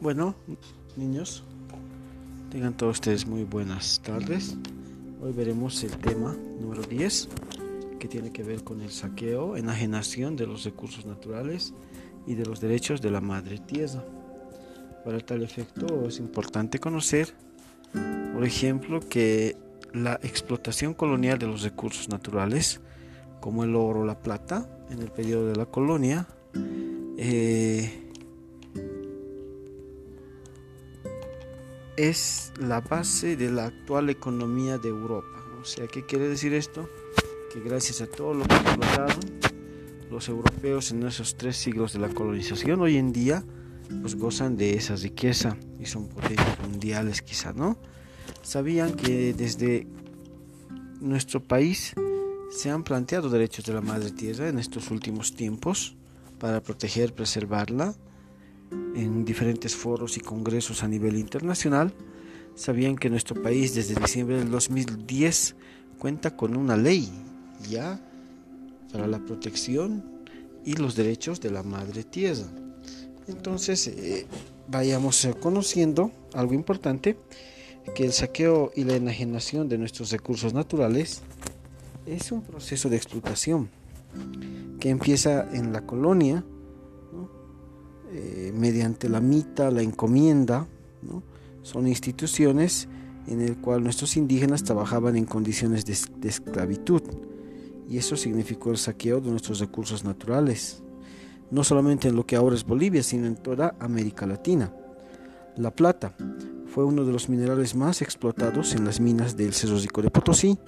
Bueno, niños, tengan todos ustedes muy buenas tardes. Hoy veremos el tema número 10, que tiene que ver con el saqueo, enajenación de los recursos naturales y de los derechos de la madre tierra. Para tal efecto es importante conocer, por ejemplo, que la explotación colonial de los recursos naturales, como el oro o la plata, en el periodo de la colonia, eh, es la base de la actual economía de Europa. O sea, ¿qué quiere decir esto? Que gracias a todo lo que explotaron los europeos en esos tres siglos de la colonización, hoy en día pues gozan de esa riqueza y son potencias mundiales quizá, ¿no? Sabían que desde nuestro país se han planteado derechos de la madre tierra en estos últimos tiempos para proteger, preservarla en diferentes foros y congresos a nivel internacional, sabían que nuestro país desde diciembre del 2010 cuenta con una ley ya para la protección y los derechos de la madre tierra. Entonces, eh, vayamos conociendo algo importante, que el saqueo y la enajenación de nuestros recursos naturales es un proceso de explotación que empieza en la colonia, eh, mediante la mita, la encomienda, son instituciones en el cual nuestros indígenas trabajaban en condiciones de, esclavitud y eso significó el saqueo de nuestros recursos naturales, no solamente en lo que ahora es Bolivia, sino en toda América Latina. La plata fue uno de los minerales más explotados en las minas del Cerro Rico de Potosí.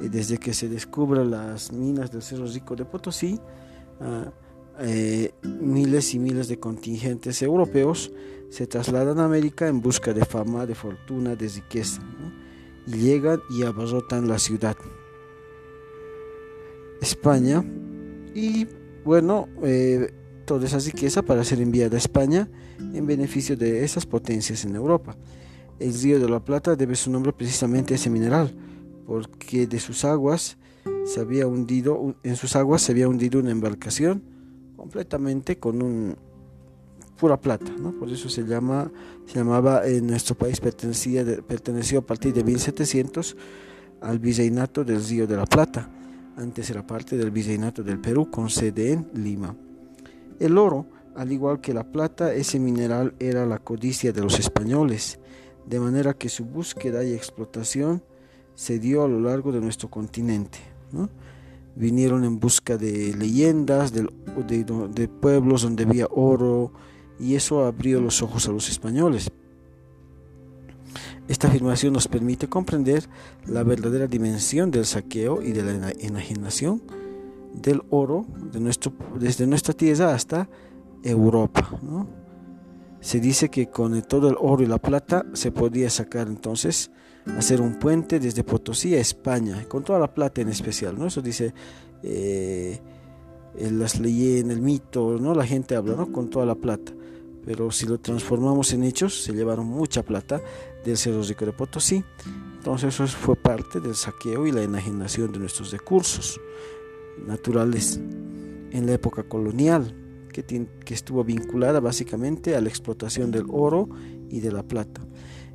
Eh, desde que se descubren las minas del Cerro Rico de Potosí, ah, eh, miles y miles de contingentes europeos se trasladan a América en busca de fama, de fortuna, de riqueza, llegan y abarrotan la ciudad. España, y bueno, eh, toda esa riqueza para ser enviada a España en beneficio de esas potencias en Europa. El río de la Plata debe su nombre precisamente a ese mineral, porque de sus aguas se había hundido, en sus aguas se había hundido una embarcación completamente con un pura plata, ¿no? Por eso se llama, se llamaba en nuestro país pertenecía, perteneció a partir de 1700 al virreinato del Río de la Plata. Antes era parte del virreinato del Perú con sede en Lima. El oro, al igual que la plata, ese mineral era la codicia de los españoles, de manera que su búsqueda y explotación se dio a lo largo de nuestro continente. Vinieron en busca de leyendas, de, de, pueblos donde había oro, y eso abrió los ojos a los españoles. Esta afirmación nos permite comprender la verdadera dimensión del saqueo y de la enajenación del oro de nuestro, desde nuestra tierra hasta Europa. Se dice que con todo el oro y la plata se podía sacar entonces hacer un puente desde Potosí a España, con toda la plata en especial, ¿no? Eso dice eh, las en el mito, ¿no? La gente habla, ¿no? Con toda la plata. Pero si lo transformamos en hechos, se llevaron mucha plata del Cerro Rico de Potosí. Entonces eso fue parte del saqueo y la enajenación de nuestros recursos naturales en la época colonial, que estuvo vinculada básicamente a la explotación del oro y de la plata.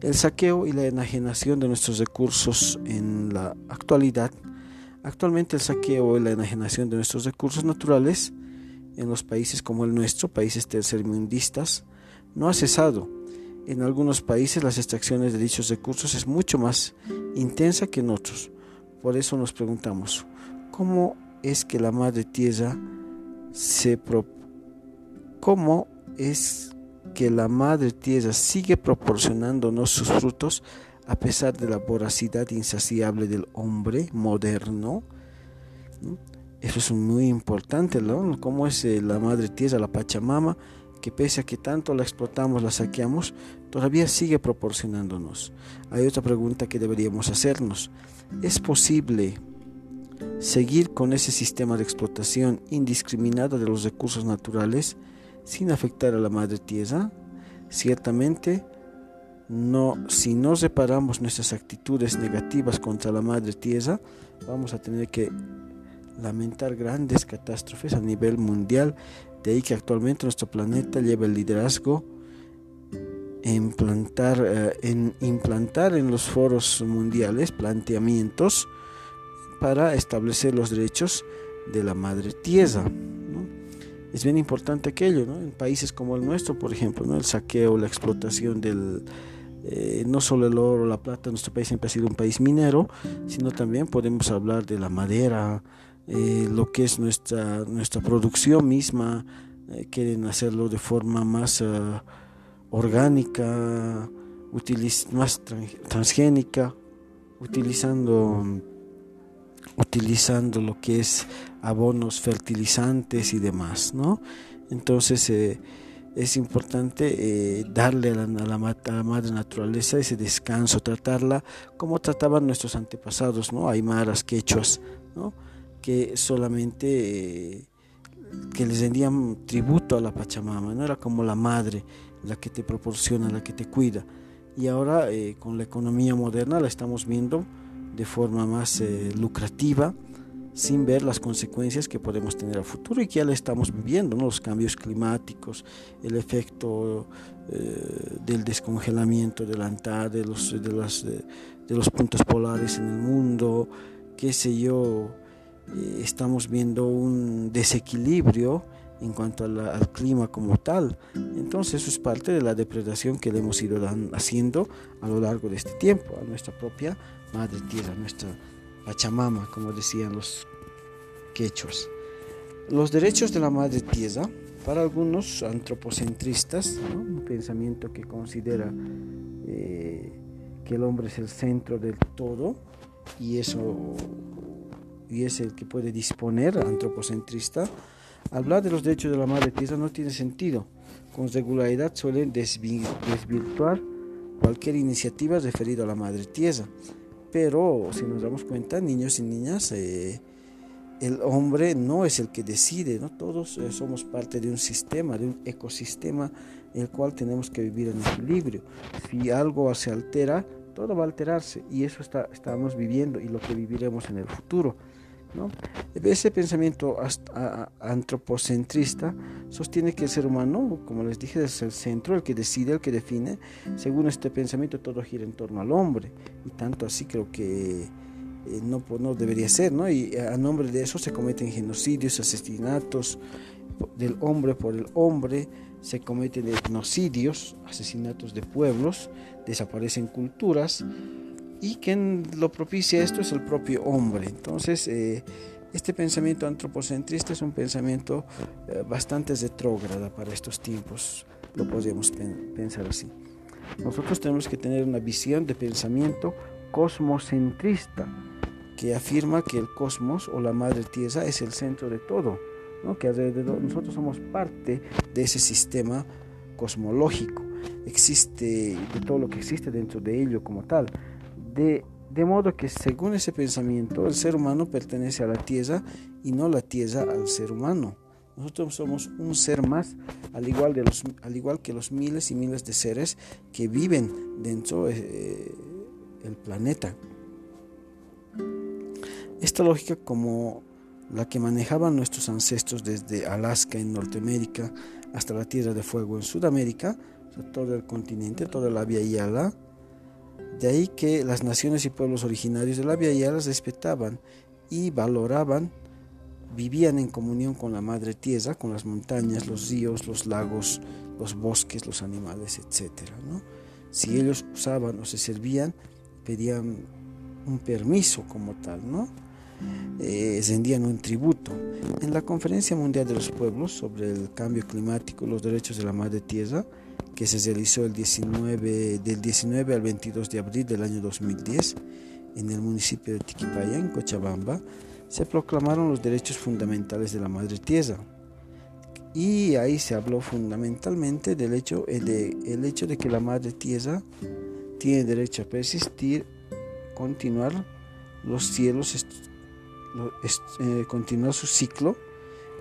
El saqueo y la enajenación de nuestros recursos en la actualidad. Actualmente el saqueo y la enajenación de nuestros recursos naturales en los países como el nuestro, países tercermundistas, no ha cesado. En algunos países las extracciones de dichos recursos es mucho más intensa que en otros. Por eso nos preguntamos, ¿cómo es que la madre tierra se cómo es que la madre tierra sigue proporcionándonos sus frutos a pesar de la voracidad insaciable del hombre moderno. Eso es muy importante, ¿no? Cómo es eh, la madre tierra, la Pachamama, que pese a que tanto la explotamos, la saqueamos, todavía sigue proporcionándonos. Hay otra pregunta que deberíamos hacernos. ¿Es posible seguir con ese sistema de explotación indiscriminada de los recursos naturales? Sin afectar a la madre tierra? Ciertamente, no, si no reparamos nuestras actitudes negativas contra la madre tierra, vamos a tener que lamentar grandes catástrofes a nivel mundial. De ahí que actualmente nuestro planeta lleva el liderazgo implantar, eh, en implantar en los foros mundiales planteamientos para establecer los derechos de la madre tierra. Es bien importante aquello, en países como el nuestro, por ejemplo, ¿no? el saqueo, la explotación del, eh, no solo el oro, la plata, nuestro país siempre ha sido un país minero, sino también podemos hablar de la madera, eh, lo que es nuestra, nuestra producción misma, quieren hacerlo de forma más orgánica, más transgénica, utilizando, utilizando lo que es abonos fertilizantes y demás, ¿no? Entonces eh, es importante eh, darle a la, madre naturaleza ese descanso, tratarla como trataban nuestros antepasados, ¿no? Aymaras, quechuas, ¿no? Que solamente eh, que les rendían tributo a la Pachamama, no era como la madre la que te proporciona, la que te cuida. Y ahora con la economía moderna la estamos viendo de forma más eh, lucrativa, sin ver las consecuencias que podemos tener a futuro y que ya la estamos viviendo, los cambios climáticos, el efecto eh, del descongelamiento de la de los, de, las, de los puntos polares en el mundo, qué sé yo, estamos viendo un desequilibrio en cuanto al clima como tal. Entonces eso es parte de la depredación que le hemos ido haciendo a lo largo de este tiempo a nuestra propia madre tierra, nuestra Pachamama, como decían los quechos. Los derechos de la madre tierra, para algunos antropocentristas, un pensamiento que considera eh, que el hombre es el centro del todo y eso y es el que puede disponer, antropocentrista, Hablar de los derechos de la madre tierra no tiene sentido. Con regularidad suelen desvirtuar cualquier iniciativa referida a la madre tierra. Pero si nos damos cuenta, niños y niñas, eh, el hombre no es el que decide, ¿no? todos eh, somos parte de un sistema, de un ecosistema, el cual tenemos que vivir en equilibrio. Si algo se altera, todo va a alterarse y eso está, estamos viviendo y lo que viviremos en el futuro. Ese pensamiento antropocentrista sostiene que el ser humano, como les dije, es el centro, el que decide, el que define. Según este pensamiento, todo gira en torno al hombre. Y tanto así creo que eh, no, no debería ser, ¿no? Y a nombre de eso se cometen genocidios, asesinatos del hombre por el hombre, se cometen etnocidios, asesinatos de pueblos, desaparecen culturas y quien lo propicia esto es el propio hombre. Entonces, eh, este pensamiento antropocentrista es un pensamiento eh, bastante retrógrado para estos tiempos, lo podríamos pensar así. Nosotros tenemos que tener una visión de pensamiento cosmocentrista que afirma que el cosmos o la madre tierra es el centro de todo, que alrededor nosotros somos parte de ese sistema cosmológico, existe de todo lo que existe dentro de ello como tal. De, modo que según ese pensamiento el ser humano pertenece a la tierra y no la tierra al ser humano. Nosotros somos un ser más, al igual, de los, al igual que los miles y miles de seres que viven dentro del eh, planeta. Esta lógica como la que manejaban nuestros ancestros desde Alaska en Norteamérica hasta la Tierra de Fuego en Sudamérica, todo el continente, toda la Vía Yala, de ahí que las naciones y pueblos originarios de la Vía las respetaban y valoraban, vivían en comunión con la madre tierra, con las montañas, los ríos, los lagos, los bosques, los animales, etc. Si ellos usaban o se servían, pedían un permiso como tal, ¿no? Eh, rendían un tributo. En la Conferencia Mundial de los Pueblos sobre el Cambio Climático y los Derechos de la Madre Tierra, que se realizó el 19, del 19 al 22 de abril del año 2010 en el municipio de Tiquipaya, en Cochabamba, se proclamaron los derechos fundamentales de la madre tierra. Y ahí se habló fundamentalmente del hecho eh, de, el hecho de que la madre tierra tiene derecho a persistir, continuar los cielos, eh, continuar su ciclo,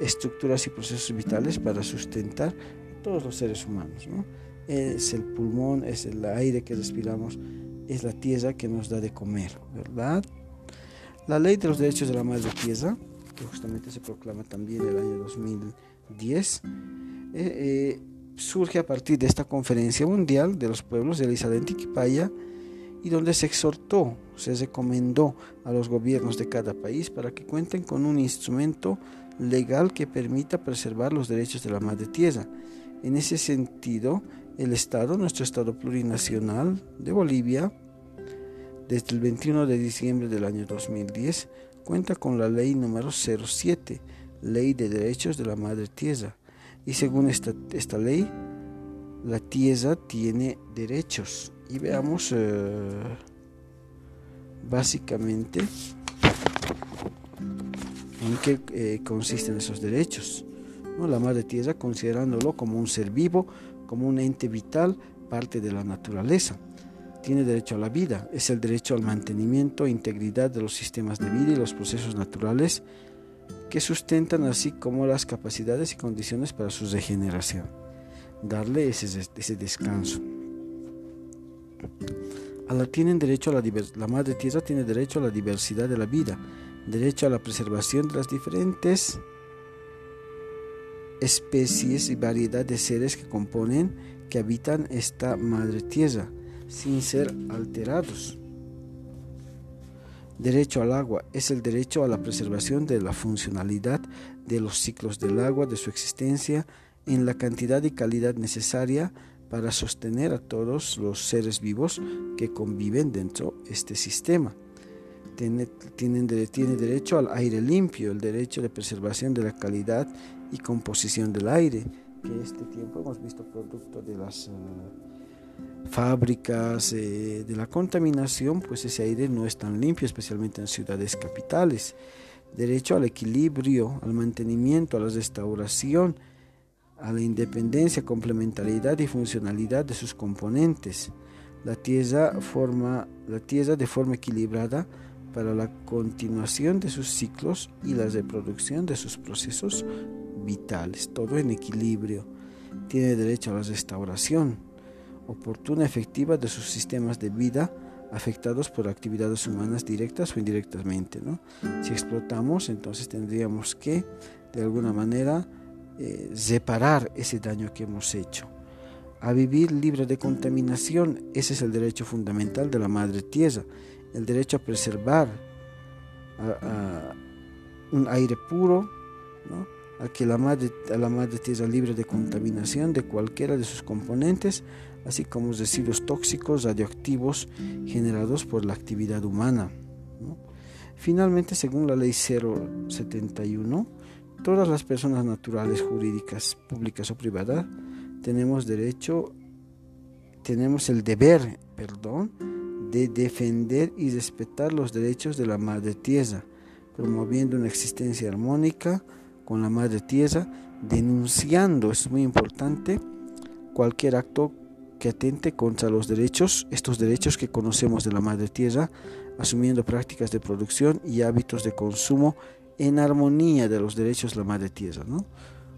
estructuras y procesos vitales para sustentar todos los seres humanos. ¿no? es el pulmón, es el aire que respiramos, es la tierra que nos da de comer, ¿verdad? La ley de los derechos de la madre tierra, que justamente se proclama también en el año 2010, eh, eh, surge a partir de esta conferencia mundial de los pueblos de Isla de y donde se exhortó, se recomendó a los gobiernos de cada país para que cuenten con un instrumento legal que permita preservar los derechos de la madre tierra. En ese sentido, el Estado, nuestro Estado plurinacional de Bolivia, desde el 21 de diciembre del año 2010, cuenta con la ley número 07, Ley de Derechos de la Madre Tierra. Y según esta, ley, la tierra tiene derechos y veamos eh, básicamente en qué eh, consisten esos derechos. ¿No? La madre tierra considerándolo como un ser vivo, como un ente vital, parte de la naturaleza. Tiene derecho a la vida, es el derecho al mantenimiento e integridad de los sistemas de vida y los procesos naturales que sustentan así como las capacidades y condiciones para su regeneración. Darle ese, ese descanso. A la, tienen derecho a la, la madre tierra tiene derecho a la diversidad de la vida, derecho a la preservación de las diferentes especies y variedad de seres que componen, que habitan esta madre tierra, sin ser alterados. Derecho al agua es el derecho a la preservación de la funcionalidad de los ciclos del agua, de su existencia en la cantidad y calidad necesaria para sostener a todos los seres vivos que conviven dentro de este sistema. Tiene, tienen, tiene derecho al aire limpio, el derecho de preservación de la calidad y composición del aire, que este tiempo hemos visto producto de las eh, fábricas, eh, de la contaminación, pues ese aire no es tan limpio, especialmente en ciudades capitales. Derecho al equilibrio, al mantenimiento, a la restauración, a la independencia, complementariedad y funcionalidad de sus componentes. La tierra, forma, la tierra de forma equilibrada para la continuación de sus ciclos y la reproducción de sus procesos vitales, todo en equilibrio. Tiene derecho a la restauración oportuna, efectiva de sus sistemas de vida afectados por actividades humanas directas o indirectamente. Si explotamos, entonces tendríamos que, de alguna manera, eh, reparar ese daño que hemos hecho. A vivir libre de contaminación, ese es el derecho fundamental de la madre tierra, el derecho a preservar un aire puro, a que la madre, a la madre tierra libre de contaminación de cualquiera de sus componentes, así como residuos tóxicos, radioactivos generados por la actividad humana. Finalmente, según la ley 071, Todas las personas naturales, jurídicas, públicas o privadas, tenemos derecho, tenemos el deber, perdón, de defender y respetar los derechos de la madre tierra, promoviendo una existencia armónica con la madre tierra, denunciando, es muy importante, cualquier acto que atente contra los derechos, estos derechos que conocemos de la madre tierra, asumiendo prácticas de producción y hábitos de consumo en armonía de los derechos de la madre tierra, ¿no?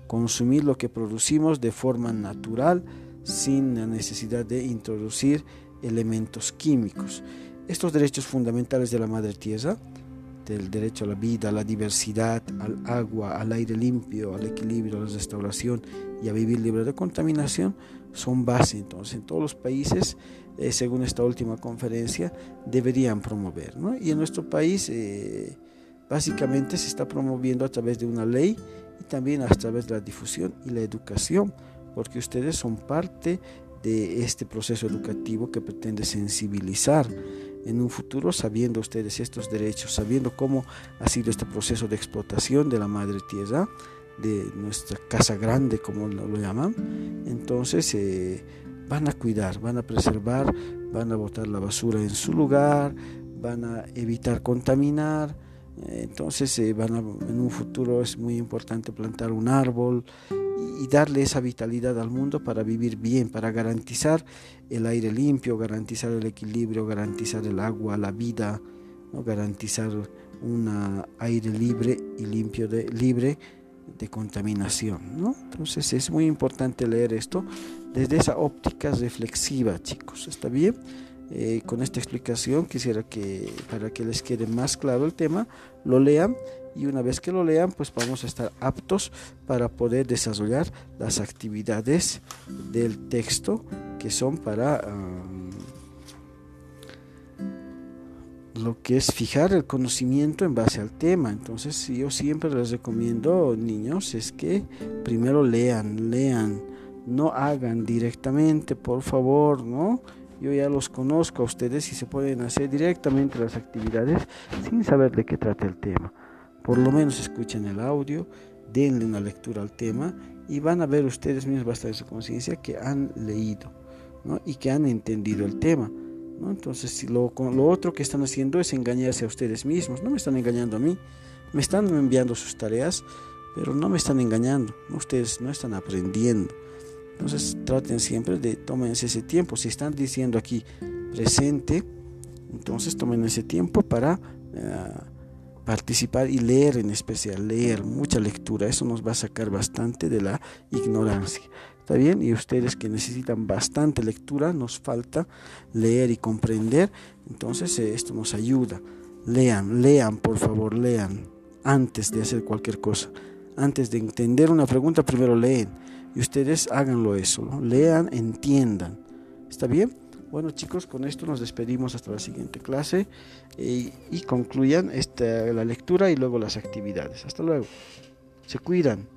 Consumir lo que producimos de forma natural sin la necesidad de introducir elementos químicos. Estos derechos fundamentales de la madre tierra, del derecho a la vida, a la diversidad, al agua, al aire limpio, al equilibrio, a la restauración y a vivir libre de contaminación, son base entonces en todos los países, eh, según esta última conferencia, deberían promover. ¿no? Y en nuestro país, eh, Básicamente se está promoviendo a través de una ley y también a través de la difusión y la educación, porque ustedes son parte de este proceso educativo que pretende sensibilizar en un futuro, sabiendo ustedes estos derechos, sabiendo cómo ha sido este proceso de explotación de la madre tierra, de nuestra casa grande, como lo, llaman, entonces eh, van a cuidar, van a preservar, van a botar la basura en su lugar, van a evitar contaminar, entonces eh, van en un futuro es muy importante plantar un árbol y, darle esa vitalidad al mundo para vivir bien, para garantizar el aire limpio, garantizar el equilibrio, garantizar el agua, la vida, ¿no? garantizar un aire libre y limpio de, libre de contaminación. ¿no? Entonces es muy importante leer esto desde esa óptica reflexiva, chicos. ¿Está bien? Eh, con esta explicación quisiera que para que les quede más claro el tema lo lean y una vez que lo lean pues vamos a estar aptos para poder desarrollar las actividades del texto que son para lo que es fijar el conocimiento en base al tema. Entonces yo siempre les recomiendo, niños, es que primero lean, lean, no hagan directamente, por favor, ¿no? Yo ya los conozco a ustedes y se pueden hacer directamente las actividades sin saber de qué trata el tema. Por lo menos escuchen el audio, denle una lectura al tema y van a ver ustedes mismos bastante su conciencia que han leído ¿no? y que han entendido el tema. ¿no? Entonces, si lo, lo otro que están haciendo es engañarse a ustedes mismos, no me están engañando a mí, me están enviando sus tareas, pero no me están engañando, ustedes no están aprendiendo. Entonces traten siempre de tómense ese tiempo. Si están diciendo aquí presente, entonces tomen ese tiempo para eh, participar y leer en especial, leer mucha lectura. Eso nos va a sacar bastante de la ignorancia. ¿Está bien? Y ustedes que necesitan bastante lectura, nos falta leer y comprender. Entonces eh, esto nos ayuda. Lean, lean, por favor, lean antes de hacer cualquier cosa. Antes de entender una pregunta, primero leen y ustedes háganlo eso, lean, entiendan. ¿Está bien? Bueno chicos, con esto nos despedimos hasta la siguiente clase y, y concluyan esta, la lectura y luego las actividades. Hasta luego. Se cuidan.